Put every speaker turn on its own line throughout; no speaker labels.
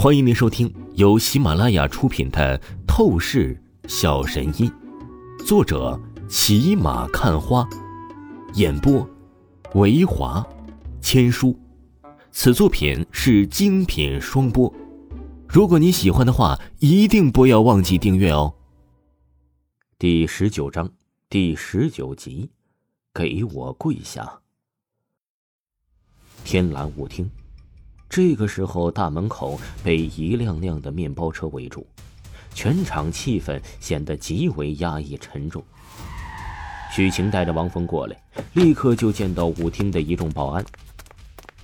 欢迎您收听由喜马拉雅出品的《透视小神医》，作者骑马看花，演播维华千书。此作品是精品双播。如果你喜欢的话，一定不要忘记订阅哦。第十九章第十九集，给我跪下。天蓝舞厅。这个时候，大门口被一辆辆的面包车围住，全场气氛显得极为压抑沉重。许晴带着王峰过来，立刻就见到舞厅的一众保安，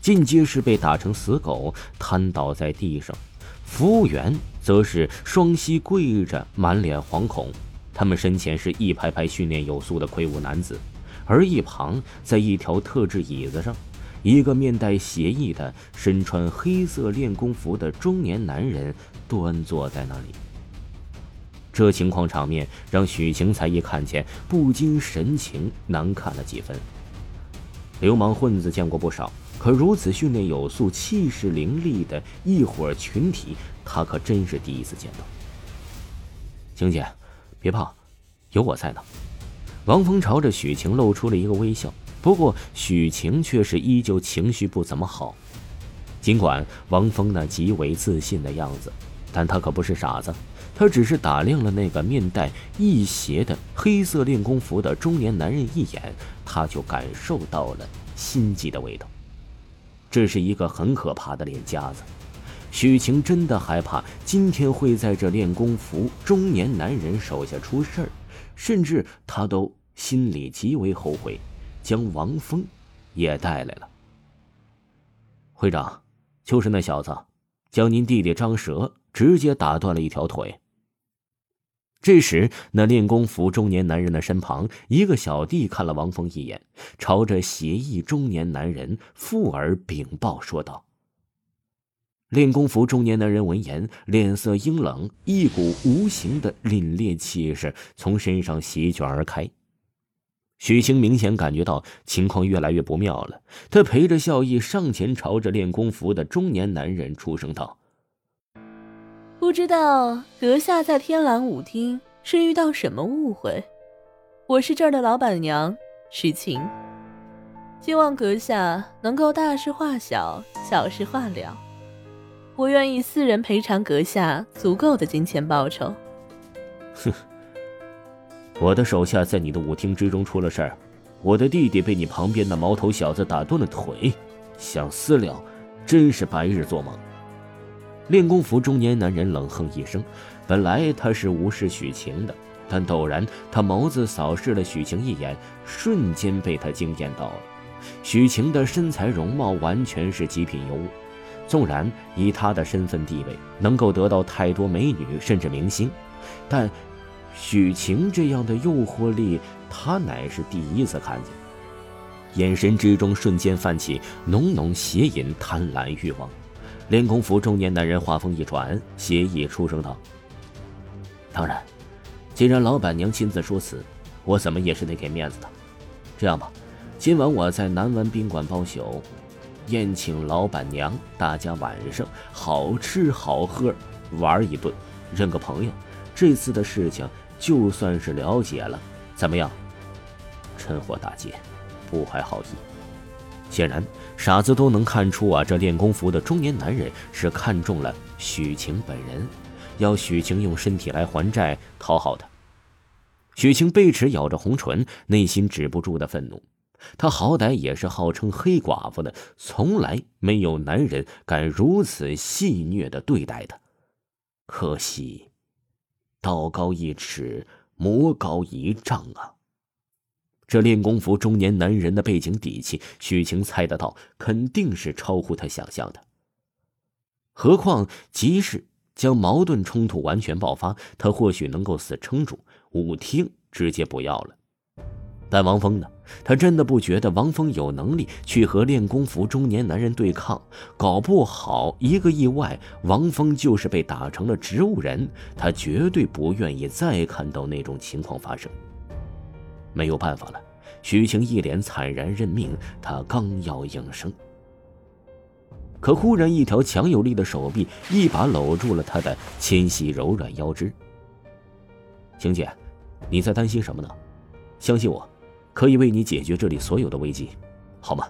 进阶是被打成死狗，瘫倒在地上；服务员则是双膝跪着，满脸惶恐。他们身前是一排排训练有素的魁梧男子，而一旁，在一条特制椅子上。一个面带邪意的、身穿黑色练功服的中年男人端坐在那里。这情况场面让许晴才一看见，不禁神情难看了几分。流氓混子见过不少，可如此训练有素、气势凌厉的一伙群体，他可真是第一次见到。晴姐，别怕，有我在呢。王峰朝着许晴露出了一个微笑。不过许晴却是依旧情绪不怎么好，尽管王峰那极为自信的样子，但他可不是傻子，他只是打量了那个面带异邪的黑色练功服的中年男人一眼，他就感受到了心悸的味道。这是一个很可怕的脸夹子，许晴真的害怕今天会在这练功服中年男人手下出事儿，甚至他都心里极为后悔。将王峰也带来了。会长，就是那小子，将您弟弟张蛇直接打断了一条腿。这时，那练功服中年男人的身旁，一个小弟看了王峰一眼，朝着邪异中年男人附耳禀报说道：“练功服中年男人闻言，脸色阴冷，一股无形的凛冽气势从身上席卷而开。”许晴明显感觉到情况越来越不妙了，她陪着笑意上前，朝着练功服的中年男人出声道：“
不知道阁下在天蓝舞厅是遇到什么误会？我是这儿的老板娘许晴，希望阁下能够大事化小，小事化了。我愿意私人赔偿阁下足够的金钱报酬。”
哼。我的手下在你的舞厅之中出了事儿，我的弟弟被你旁边那毛头小子打断了腿，想私了，真是白日做梦。练功服中年男人冷哼一声，本来他是无视许晴的，但陡然他眸子扫视了许晴一眼，瞬间被他惊艳到了。许晴的身材容貌完全是极品尤物，纵然以他的身份地位能够得到太多美女甚至明星，但。许晴这样的诱惑力，他乃是第一次看见。眼神之中瞬间泛起浓浓邪淫贪婪欲望。练功服中年男人话锋一转，邪意出声道：“当然，既然老板娘亲自说辞，我怎么也是得给面子的。这样吧，今晚我在南湾宾馆包宿，宴请老板娘，大家晚上好吃好喝玩一顿，认个朋友。这次的事情。”就算是了解了，怎么样？趁火打劫，不怀好意。显然，傻子都能看出啊，这练功服的中年男人是看中了许晴本人，要许晴用身体来还债讨好他。许晴贝齿咬着红唇，内心止不住的愤怒。她好歹也是号称黑寡妇的，从来没有男人敢如此戏谑的对待她。可惜。道高一尺，魔高一丈啊！这练功服中年男人的背景底气，许晴猜得到，肯定是超乎他想象的。何况，即使将矛盾冲突完全爆发，他或许能够死撑住，舞厅直接不要了。但王峰呢？他真的不觉得王峰有能力去和练功服中年男人对抗。搞不好一个意外，王峰就是被打成了植物人。他绝对不愿意再看到那种情况发生。没有办法了，许晴一脸惨然认命。他刚要应声，可忽然一条强有力的手臂一把搂住了他的纤细柔软腰肢。晴姐，你在担心什么呢？相信我，可以为你解决这里所有的危机，好吗？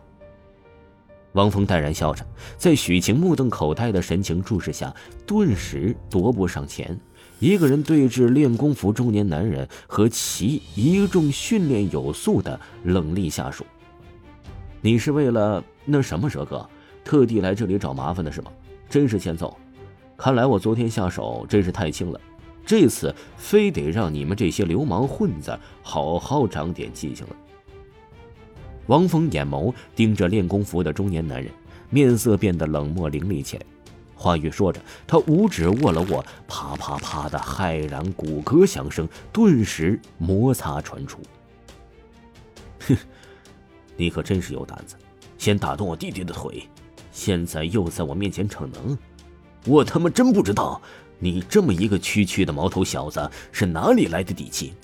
王峰淡然笑着，在许晴目瞪口呆的神情注视下，顿时踱步上前，一个人对峙练功服中年男人和其一众训练有素的冷厉下属。你是为了那什么，蛇哥，特地来这里找麻烦的是吗？真是欠揍！看来我昨天下手真是太轻了，这次非得让你们这些流氓混子好好长点记性了。王峰眼眸盯着练功服的中年男人，面色变得冷漠凌厉起来。话语说着，他五指握了握，啪啪啪的骇然骨骼响声顿时摩擦传出。哼，你可真是有胆子，先打断我弟弟的腿，现在又在我面前逞能，我他妈真不知道你这么一个区区的毛头小子是哪里来的底气。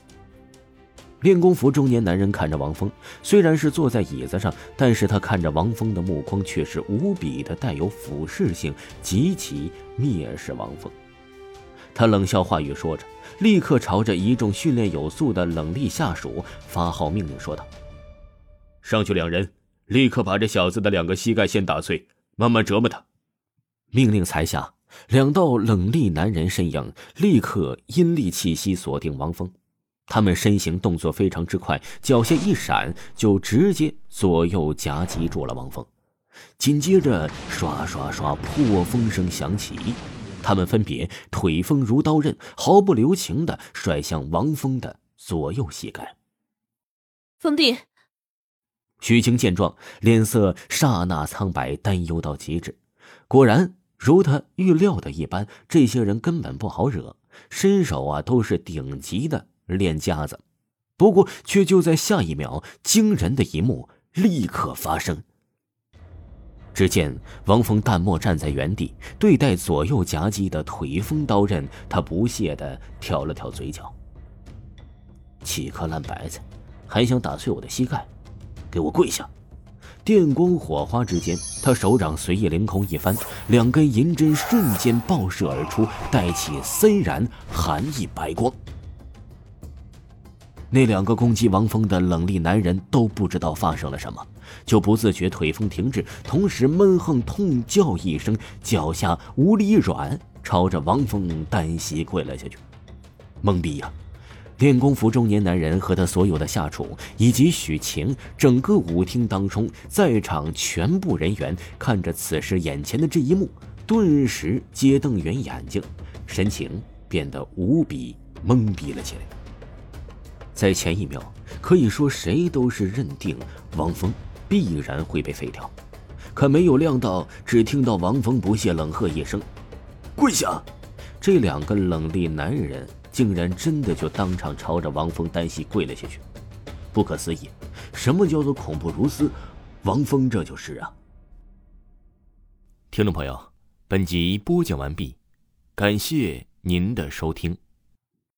练功服中年男人看着王峰，虽然是坐在椅子上，但是他看着王峰的目光却是无比的带有俯视性，极其蔑视王峰。他冷笑，话语说着，立刻朝着一众训练有素的冷厉下属发号命令说道：“上去两人，立刻把这小子的两个膝盖先打碎，慢慢折磨他。”命令才下，两道冷厉男人身影立刻阴厉气息锁定王峰。他们身形动作非常之快，脚下一闪，就直接左右夹击住了王峰。紧接着，唰唰唰，破风声响起，他们分别腿风如刀刃，毫不留情的甩向王峰的左右膝盖。
峰弟，
许晴见状，脸色刹那苍白，担忧到极致。果然，如他预料的一般，这些人根本不好惹，身手啊都是顶级的。练家子，不过却就在下一秒，惊人的一幕立刻发生。只见王峰淡漠站在原地，对待左右夹击的腿锋刀刃，他不屑的挑了挑嘴角：“几颗烂白菜，还想打碎我的膝盖？给我跪下！”电光火花之间，他手掌随意凌空一翻，两根银针瞬间爆射而出，带起森然寒意白光。那两个攻击王峰的冷厉男人都不知道发生了什么，就不自觉腿风停滞，同时闷哼痛叫一声，脚下无力一软，朝着王峰单膝跪了下去。懵逼呀！练功服中年男人和他所有的下属，以及许晴，整个舞厅当中在场全部人员，看着此时眼前的这一幕，顿时皆瞪圆眼睛，神情变得无比懵逼了起来。在前一秒，可以说谁都是认定王峰必然会被废掉，可没有料到，只听到王峰不屑冷喝一声：“跪下！”这两个冷厉男人竟然真的就当场朝着王峰单膝跪了下去，不可思议！什么叫做恐怖如斯？王峰这就是啊！听众朋友，本集播讲完毕，感谢您的收听。